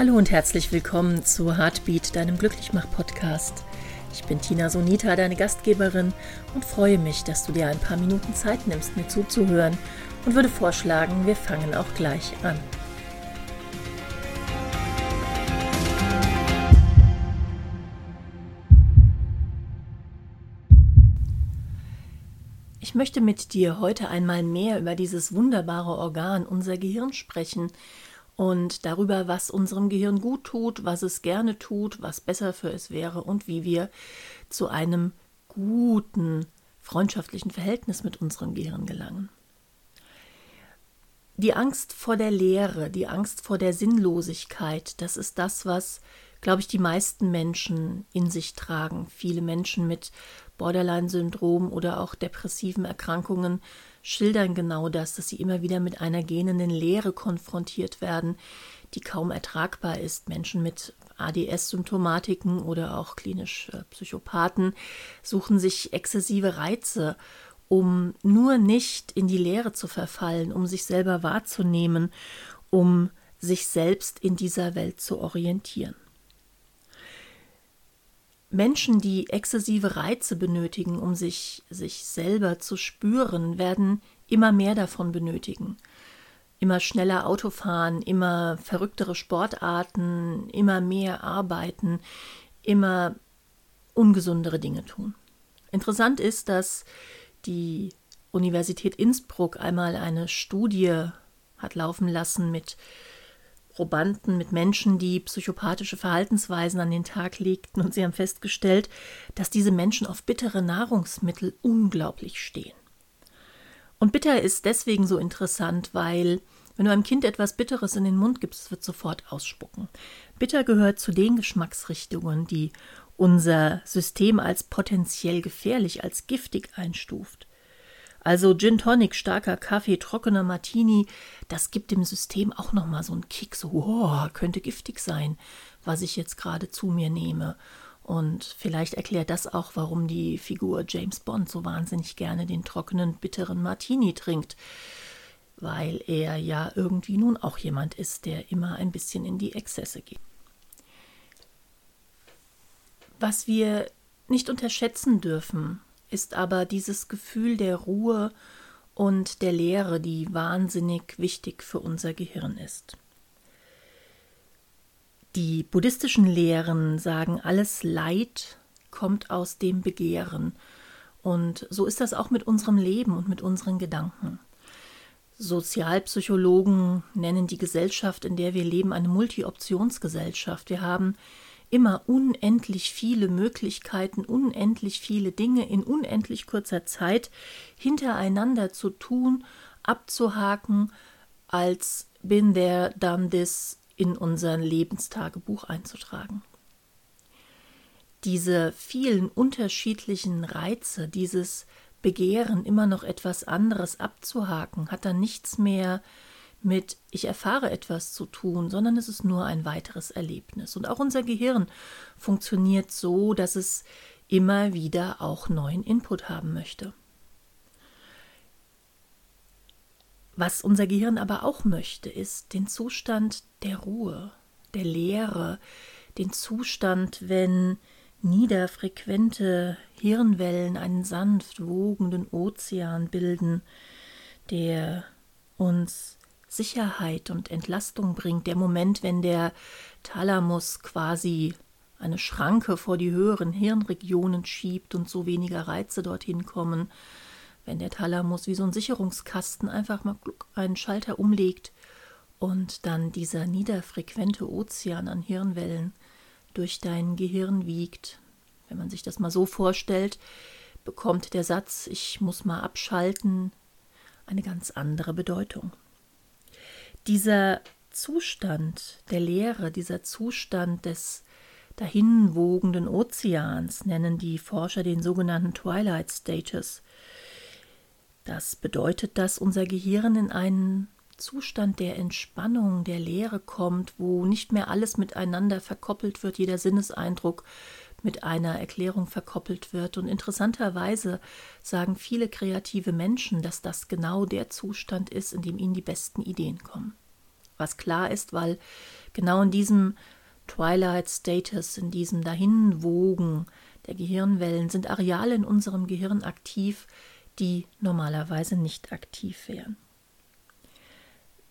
Hallo und herzlich willkommen zu Heartbeat, deinem Glücklichmach-Podcast. Ich bin Tina Sonita, deine Gastgeberin und freue mich, dass du dir ein paar Minuten Zeit nimmst, mir zuzuhören und würde vorschlagen, wir fangen auch gleich an. Ich möchte mit dir heute einmal mehr über dieses wunderbare Organ, unser Gehirn, sprechen und darüber, was unserem Gehirn gut tut, was es gerne tut, was besser für es wäre und wie wir zu einem guten, freundschaftlichen Verhältnis mit unserem Gehirn gelangen. Die Angst vor der Leere, die Angst vor der Sinnlosigkeit, das ist das, was, glaube ich, die meisten Menschen in sich tragen. Viele Menschen mit Borderline-Syndrom oder auch depressiven Erkrankungen schildern genau das, dass sie immer wieder mit einer gähnenden Leere konfrontiert werden, die kaum ertragbar ist. Menschen mit ADS-Symptomatiken oder auch klinisch äh, Psychopathen suchen sich exzessive Reize, um nur nicht in die Leere zu verfallen, um sich selber wahrzunehmen, um sich selbst in dieser Welt zu orientieren. Menschen, die exzessive Reize benötigen, um sich, sich selber zu spüren, werden immer mehr davon benötigen. Immer schneller Auto fahren, immer verrücktere Sportarten, immer mehr arbeiten, immer ungesundere Dinge tun. Interessant ist, dass die Universität Innsbruck einmal eine Studie hat laufen lassen mit Probanden, mit Menschen, die psychopathische Verhaltensweisen an den Tag legten und sie haben festgestellt, dass diese Menschen auf bittere Nahrungsmittel unglaublich stehen. Und bitter ist deswegen so interessant, weil wenn du einem Kind etwas Bitteres in den Mund gibst, es wird sofort ausspucken. Bitter gehört zu den Geschmacksrichtungen, die unser System als potenziell gefährlich, als giftig einstuft. Also Gin Tonic, starker Kaffee, trockener Martini, das gibt dem System auch nochmal so einen Kick, so, oh, könnte giftig sein, was ich jetzt gerade zu mir nehme. Und vielleicht erklärt das auch, warum die Figur James Bond so wahnsinnig gerne den trockenen, bitteren Martini trinkt. Weil er ja irgendwie nun auch jemand ist, der immer ein bisschen in die Exzesse geht. Was wir nicht unterschätzen dürfen, ist aber dieses Gefühl der Ruhe und der Leere, die wahnsinnig wichtig für unser Gehirn ist. Die buddhistischen Lehren sagen, alles Leid kommt aus dem Begehren. Und so ist das auch mit unserem Leben und mit unseren Gedanken. Sozialpsychologen nennen die Gesellschaft, in der wir leben, eine Multi-Optionsgesellschaft. Wir haben immer unendlich viele Möglichkeiten, unendlich viele Dinge in unendlich kurzer Zeit hintereinander zu tun, abzuhaken, als bin there, done this in unser Lebenstagebuch einzutragen. Diese vielen unterschiedlichen Reize, dieses Begehren, immer noch etwas anderes abzuhaken, hat dann nichts mehr mit ich erfahre etwas zu tun, sondern es ist nur ein weiteres Erlebnis. Und auch unser Gehirn funktioniert so, dass es immer wieder auch neuen Input haben möchte. Was unser Gehirn aber auch möchte, ist den Zustand der Ruhe, der Leere, den Zustand, wenn niederfrequente Hirnwellen einen sanft wogenden Ozean bilden, der uns Sicherheit und Entlastung bringt, der Moment, wenn der Thalamus quasi eine Schranke vor die höheren Hirnregionen schiebt und so weniger Reize dorthin kommen, wenn der Thalamus wie so ein Sicherungskasten einfach mal einen Schalter umlegt und dann dieser niederfrequente Ozean an Hirnwellen durch dein Gehirn wiegt. Wenn man sich das mal so vorstellt, bekommt der Satz Ich muss mal abschalten eine ganz andere Bedeutung. Dieser Zustand der Leere, dieser Zustand des dahinwogenden Ozeans nennen die Forscher den sogenannten Twilight Stages. Das bedeutet, dass unser Gehirn in einen Zustand der Entspannung, der Leere kommt, wo nicht mehr alles miteinander verkoppelt wird, jeder Sinneseindruck mit einer Erklärung verkoppelt wird. Und interessanterweise sagen viele kreative Menschen, dass das genau der Zustand ist, in dem ihnen die besten Ideen kommen. was klar ist, weil genau in diesem Twilight Status, in diesem Dahinwogen der Gehirnwellen sind Areale in unserem Gehirn aktiv, die normalerweise nicht aktiv wären.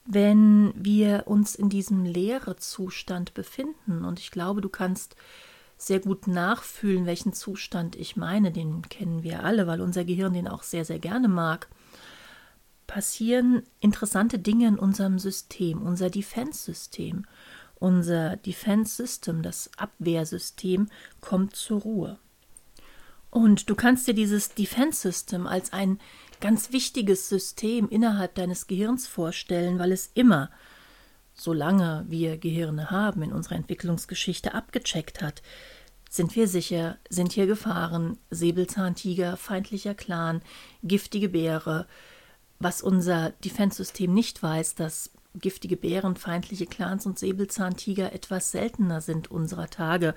Wenn wir uns in diesem Leere-Zustand befinden, und ich glaube, du kannst sehr gut nachfühlen, welchen Zustand ich meine, den kennen wir alle, weil unser Gehirn den auch sehr, sehr gerne mag, passieren interessante Dinge in unserem System, unser Defense-System. Unser Defense System, das Abwehrsystem, kommt zur Ruhe. Und du kannst dir dieses Defense System als ein ganz wichtiges System innerhalb deines Gehirns vorstellen, weil es immer, solange wir Gehirne haben, in unserer Entwicklungsgeschichte abgecheckt hat. Sind wir sicher? Sind hier Gefahren? Säbelzahntiger, feindlicher Clan, giftige Beere. Was unser Defense-System nicht weiß, dass giftige Bären, feindliche Clans und Säbelzahntiger etwas seltener sind unserer Tage.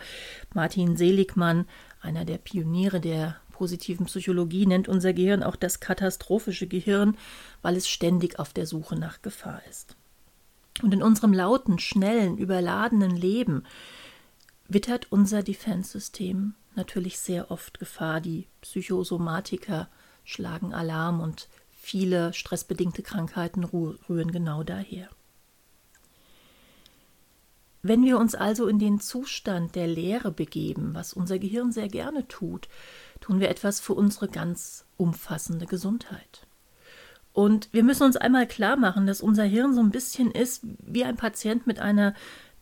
Martin Seligmann, einer der Pioniere der positiven Psychologie, nennt unser Gehirn auch das katastrophische Gehirn, weil es ständig auf der Suche nach Gefahr ist. Und in unserem lauten, schnellen, überladenen Leben wittert unser Defense-System natürlich sehr oft Gefahr. Die Psychosomatiker schlagen Alarm und Viele stressbedingte Krankheiten rühren genau daher. Wenn wir uns also in den Zustand der Leere begeben, was unser Gehirn sehr gerne tut, tun wir etwas für unsere ganz umfassende Gesundheit. Und wir müssen uns einmal klar machen, dass unser Hirn so ein bisschen ist wie ein Patient mit einer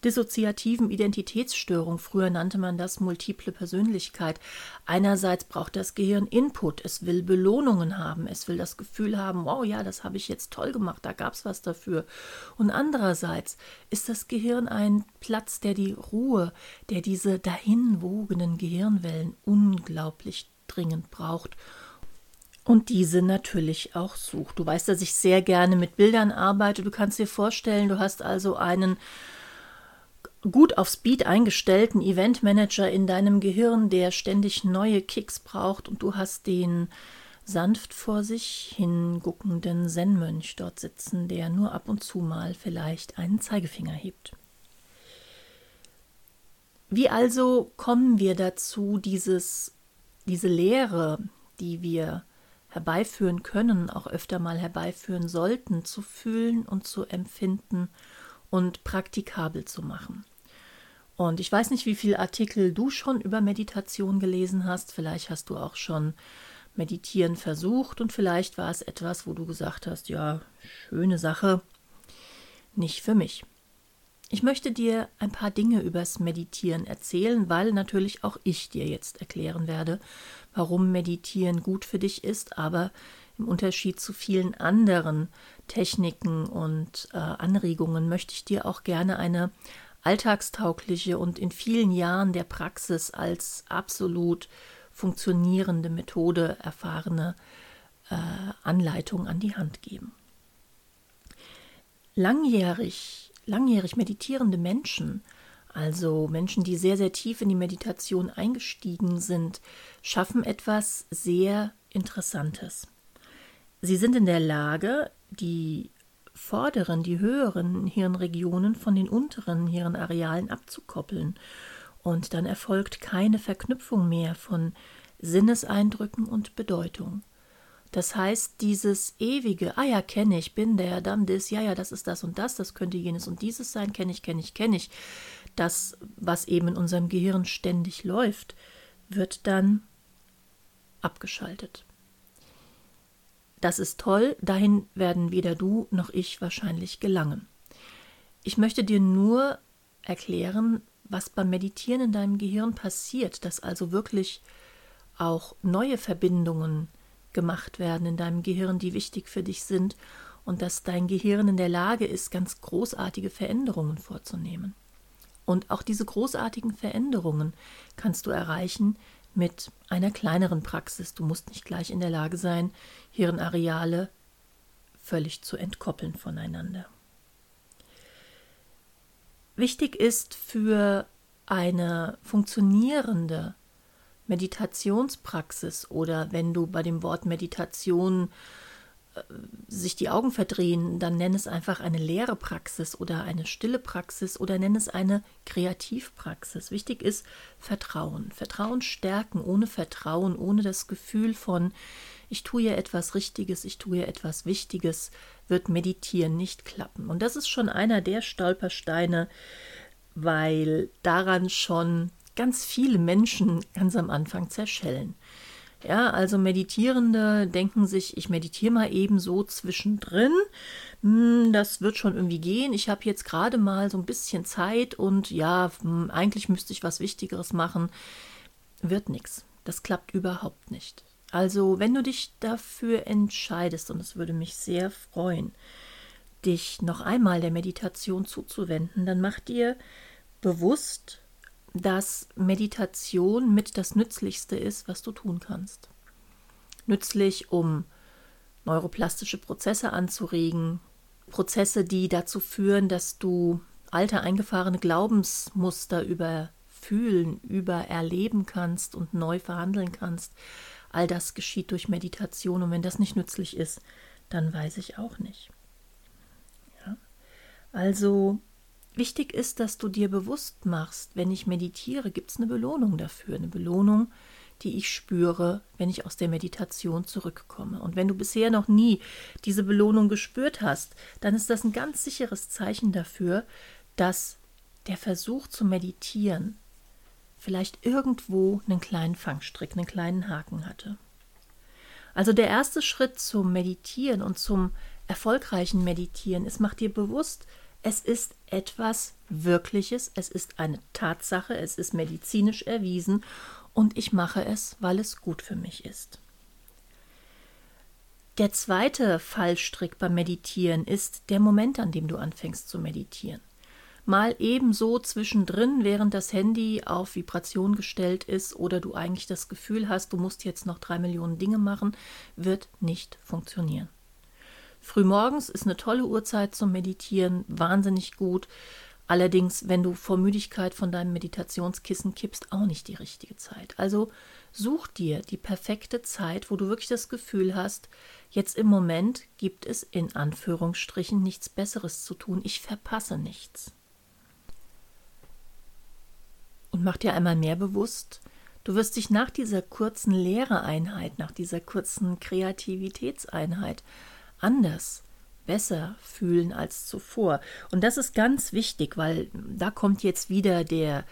dissoziativen Identitätsstörung. Früher nannte man das multiple Persönlichkeit. Einerseits braucht das Gehirn Input, es will Belohnungen haben, es will das Gefühl haben, wow, ja, das habe ich jetzt toll gemacht, da gab es was dafür. Und andererseits ist das Gehirn ein Platz, der die Ruhe, der diese dahinwogenden Gehirnwellen unglaublich dringend braucht und diese natürlich auch sucht. Du weißt, dass ich sehr gerne mit Bildern arbeite. Du kannst dir vorstellen, du hast also einen gut auf Speed eingestellten Eventmanager in deinem Gehirn, der ständig neue Kicks braucht und du hast den sanft vor sich hinguckenden Zen-Mönch dort sitzen, der nur ab und zu mal vielleicht einen Zeigefinger hebt. Wie also kommen wir dazu, dieses, diese Lehre, die wir herbeiführen können, auch öfter mal herbeiführen sollten, zu fühlen und zu empfinden und praktikabel zu machen? Und ich weiß nicht, wie viele Artikel du schon über Meditation gelesen hast. Vielleicht hast du auch schon Meditieren versucht und vielleicht war es etwas, wo du gesagt hast, ja, schöne Sache, nicht für mich. Ich möchte dir ein paar Dinge übers Meditieren erzählen, weil natürlich auch ich dir jetzt erklären werde, warum Meditieren gut für dich ist, aber im Unterschied zu vielen anderen Techniken und äh, Anregungen möchte ich dir auch gerne eine alltagstaugliche und in vielen Jahren der Praxis als absolut funktionierende Methode erfahrene äh, Anleitung an die Hand geben. Langjährig, langjährig meditierende Menschen, also Menschen, die sehr, sehr tief in die Meditation eingestiegen sind, schaffen etwas sehr Interessantes. Sie sind in der Lage, die vorderen, die höheren Hirnregionen von den unteren Hirnarealen abzukoppeln. Und dann erfolgt keine Verknüpfung mehr von Sinneseindrücken und Bedeutung. Das heißt, dieses ewige, ah ja, kenne ich, bin der, dann das, ja, ja, das ist das und das, das könnte jenes und dieses sein, kenne ich, kenne ich, kenne ich, das, was eben in unserem Gehirn ständig läuft, wird dann abgeschaltet. Das ist toll, dahin werden weder du noch ich wahrscheinlich gelangen. Ich möchte dir nur erklären, was beim Meditieren in deinem Gehirn passiert, dass also wirklich auch neue Verbindungen gemacht werden in deinem Gehirn, die wichtig für dich sind und dass dein Gehirn in der Lage ist, ganz großartige Veränderungen vorzunehmen. Und auch diese großartigen Veränderungen kannst du erreichen, mit einer kleineren Praxis. Du musst nicht gleich in der Lage sein, Hirnareale völlig zu entkoppeln voneinander. Wichtig ist für eine funktionierende Meditationspraxis oder wenn du bei dem Wort Meditation sich die Augen verdrehen, dann nenn es einfach eine leere Praxis oder eine stille Praxis oder nenn es eine Kreativpraxis. Wichtig ist Vertrauen. Vertrauen stärken. Ohne Vertrauen, ohne das Gefühl von, ich tue ja etwas Richtiges, ich tue ja etwas Wichtiges, wird Meditieren nicht klappen. Und das ist schon einer der Stolpersteine, weil daran schon ganz viele Menschen ganz am Anfang zerschellen. Ja, also Meditierende denken sich, ich meditiere mal eben so zwischendrin. Hm, das wird schon irgendwie gehen. Ich habe jetzt gerade mal so ein bisschen Zeit und ja, hm, eigentlich müsste ich was Wichtigeres machen. Wird nichts. Das klappt überhaupt nicht. Also, wenn du dich dafür entscheidest, und es würde mich sehr freuen, dich noch einmal der Meditation zuzuwenden, dann mach dir bewusst, dass Meditation mit das Nützlichste ist, was du tun kannst. Nützlich, um neuroplastische Prozesse anzuregen, Prozesse, die dazu führen, dass du alte eingefahrene Glaubensmuster überfühlen, übererleben kannst und neu verhandeln kannst. All das geschieht durch Meditation und wenn das nicht nützlich ist, dann weiß ich auch nicht. Ja? Also Wichtig ist, dass du dir bewusst machst, wenn ich meditiere, gibt es eine Belohnung dafür, eine Belohnung, die ich spüre, wenn ich aus der Meditation zurückkomme. Und wenn du bisher noch nie diese Belohnung gespürt hast, dann ist das ein ganz sicheres Zeichen dafür, dass der Versuch zu meditieren vielleicht irgendwo einen kleinen Fangstrick, einen kleinen Haken hatte. Also der erste Schritt zum Meditieren und zum erfolgreichen Meditieren ist, mach dir bewusst, es ist etwas Wirkliches, es ist eine Tatsache, es ist medizinisch erwiesen und ich mache es, weil es gut für mich ist. Der zweite Fallstrick beim Meditieren ist der Moment, an dem du anfängst zu meditieren. Mal ebenso zwischendrin, während das Handy auf Vibration gestellt ist oder du eigentlich das Gefühl hast, du musst jetzt noch drei Millionen Dinge machen, wird nicht funktionieren. Frühmorgens ist eine tolle Uhrzeit zum Meditieren, wahnsinnig gut. Allerdings, wenn du vor Müdigkeit von deinem Meditationskissen kippst, auch nicht die richtige Zeit. Also such dir die perfekte Zeit, wo du wirklich das Gefühl hast, jetzt im Moment gibt es in Anführungsstrichen nichts Besseres zu tun, ich verpasse nichts. Und mach dir einmal mehr bewusst, du wirst dich nach dieser kurzen Lehreeinheit, nach dieser kurzen Kreativitätseinheit anders, besser fühlen als zuvor. Und das ist ganz wichtig, weil da kommt jetzt wieder der,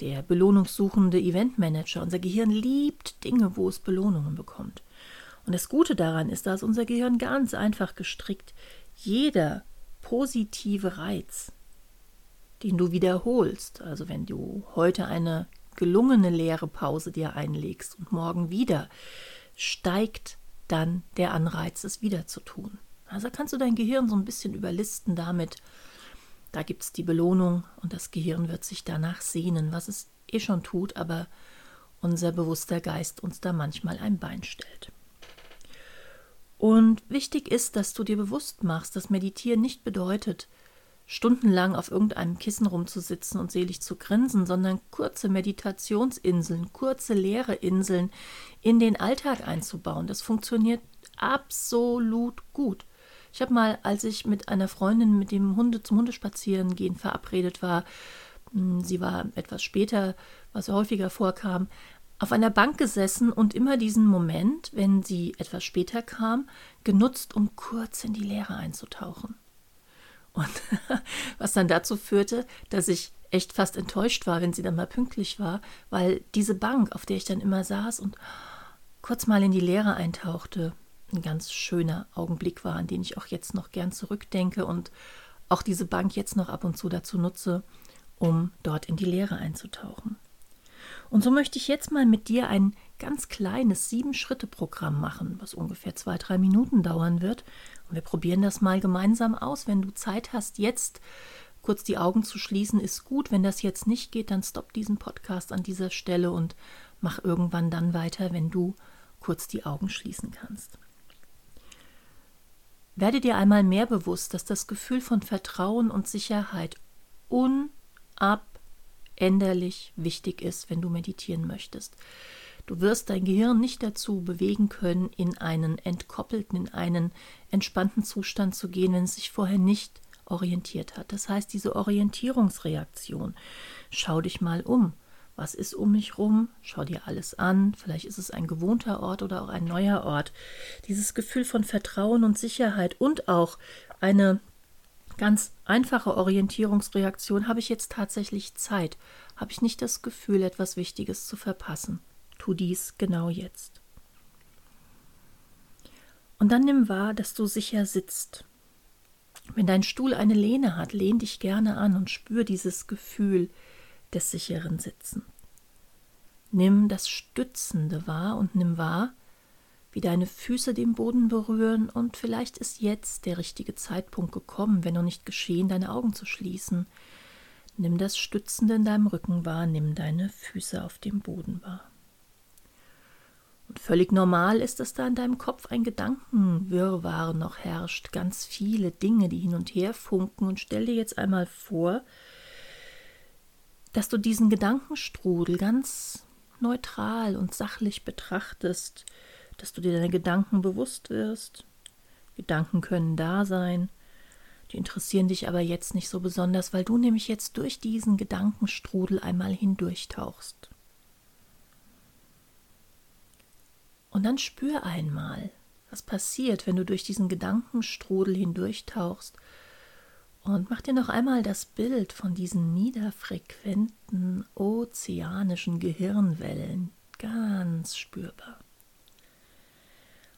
der belohnungssuchende Eventmanager. Unser Gehirn liebt Dinge, wo es Belohnungen bekommt. Und das Gute daran ist, dass unser Gehirn ganz einfach gestrickt. Jeder positive Reiz, den du wiederholst, also wenn du heute eine gelungene leere Pause dir einlegst und morgen wieder, steigt dann der Anreiz, es wieder zu tun. Also kannst du dein Gehirn so ein bisschen überlisten damit. Da gibt es die Belohnung und das Gehirn wird sich danach sehnen, was es eh schon tut, aber unser bewusster Geist uns da manchmal ein Bein stellt. Und wichtig ist, dass du dir bewusst machst, dass Meditieren nicht bedeutet, stundenlang auf irgendeinem Kissen rumzusitzen und selig zu grinsen, sondern kurze Meditationsinseln, kurze leere Inseln in den Alltag einzubauen. Das funktioniert absolut gut. Ich habe mal, als ich mit einer Freundin mit dem Hunde zum Hundespazieren gehen verabredet war, hm, sie war etwas später, was häufiger vorkam, auf einer Bank gesessen und immer diesen Moment, wenn sie etwas später kam, genutzt, um kurz in die Leere einzutauchen. Und was dann dazu führte, dass ich echt fast enttäuscht war, wenn sie dann mal pünktlich war, weil diese Bank, auf der ich dann immer saß und kurz mal in die Leere eintauchte, ein ganz schöner Augenblick war, an den ich auch jetzt noch gern zurückdenke und auch diese Bank jetzt noch ab und zu dazu nutze, um dort in die Leere einzutauchen. Und so möchte ich jetzt mal mit dir ein ganz kleines Sieben-Schritte-Programm machen, was ungefähr zwei, drei Minuten dauern wird. Wir probieren das mal gemeinsam aus. Wenn du Zeit hast, jetzt kurz die Augen zu schließen, ist gut. Wenn das jetzt nicht geht, dann stopp diesen Podcast an dieser Stelle und mach irgendwann dann weiter, wenn du kurz die Augen schließen kannst. Werde dir einmal mehr bewusst, dass das Gefühl von Vertrauen und Sicherheit unab änderlich wichtig ist, wenn du meditieren möchtest. Du wirst dein Gehirn nicht dazu bewegen können, in einen entkoppelten, in einen entspannten Zustand zu gehen, wenn es sich vorher nicht orientiert hat. Das heißt, diese Orientierungsreaktion, schau dich mal um. Was ist um mich rum? Schau dir alles an. Vielleicht ist es ein gewohnter Ort oder auch ein neuer Ort. Dieses Gefühl von Vertrauen und Sicherheit und auch eine ganz einfache Orientierungsreaktion. Habe ich jetzt tatsächlich Zeit? Habe ich nicht das Gefühl, etwas Wichtiges zu verpassen? Tu dies genau jetzt. Und dann nimm wahr, dass du sicher sitzt. Wenn dein Stuhl eine Lehne hat, lehn dich gerne an und spür dieses Gefühl des sicheren Sitzens. Nimm das Stützende wahr und nimm wahr, wie deine Füße den Boden berühren und vielleicht ist jetzt der richtige Zeitpunkt gekommen, wenn noch nicht geschehen, deine Augen zu schließen. Nimm das Stützende in deinem Rücken wahr, nimm deine Füße auf dem Boden wahr. Völlig normal ist, dass da in deinem Kopf ein Gedankenwirrwarr noch herrscht, ganz viele Dinge, die hin und her funken. Und stell dir jetzt einmal vor, dass du diesen Gedankenstrudel ganz neutral und sachlich betrachtest, dass du dir deine Gedanken bewusst wirst. Gedanken können da sein, die interessieren dich aber jetzt nicht so besonders, weil du nämlich jetzt durch diesen Gedankenstrudel einmal hindurchtauchst. Und dann spür einmal, was passiert, wenn du durch diesen Gedankenstrudel hindurchtauchst. Und mach dir noch einmal das Bild von diesen niederfrequenten ozeanischen Gehirnwellen ganz spürbar.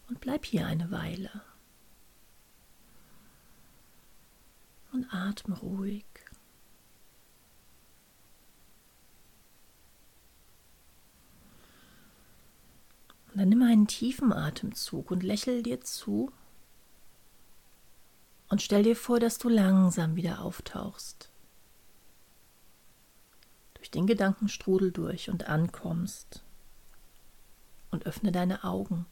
Und bleib hier eine Weile. Und atme ruhig. Und dann nimm einen tiefen Atemzug und lächel dir zu und stell dir vor, dass du langsam wieder auftauchst. Durch den Gedankenstrudel durch und ankommst. Und öffne deine Augen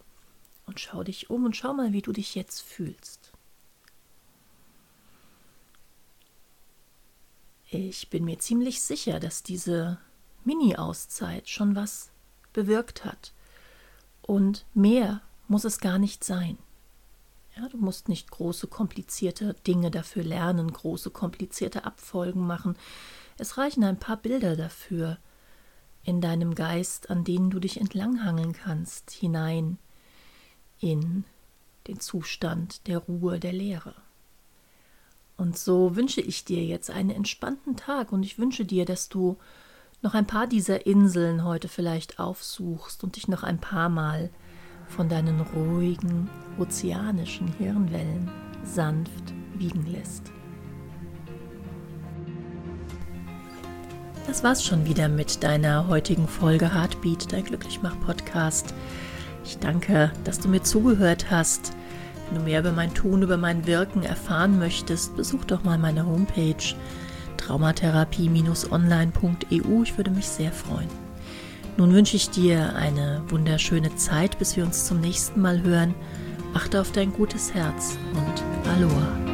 und schau dich um und schau mal, wie du dich jetzt fühlst. Ich bin mir ziemlich sicher, dass diese Mini-Auszeit schon was bewirkt hat. Und mehr muss es gar nicht sein. Ja, du musst nicht große, komplizierte Dinge dafür lernen, große, komplizierte Abfolgen machen. Es reichen ein paar Bilder dafür in deinem Geist, an denen du dich entlanghangeln kannst, hinein in den Zustand der Ruhe, der Leere. Und so wünsche ich dir jetzt einen entspannten Tag und ich wünsche dir, dass du noch ein paar dieser Inseln heute vielleicht aufsuchst und dich noch ein paar Mal von deinen ruhigen ozeanischen Hirnwellen sanft wiegen lässt. Das war's schon wieder mit deiner heutigen Folge Heartbeat, dein Glücklichmach-Podcast. Ich danke, dass du mir zugehört hast. Wenn du mehr über mein Tun, über mein Wirken erfahren möchtest, besuch doch mal meine Homepage traumatherapie-online.eu. Ich würde mich sehr freuen. Nun wünsche ich dir eine wunderschöne Zeit, bis wir uns zum nächsten Mal hören. Achte auf dein gutes Herz und Aloha.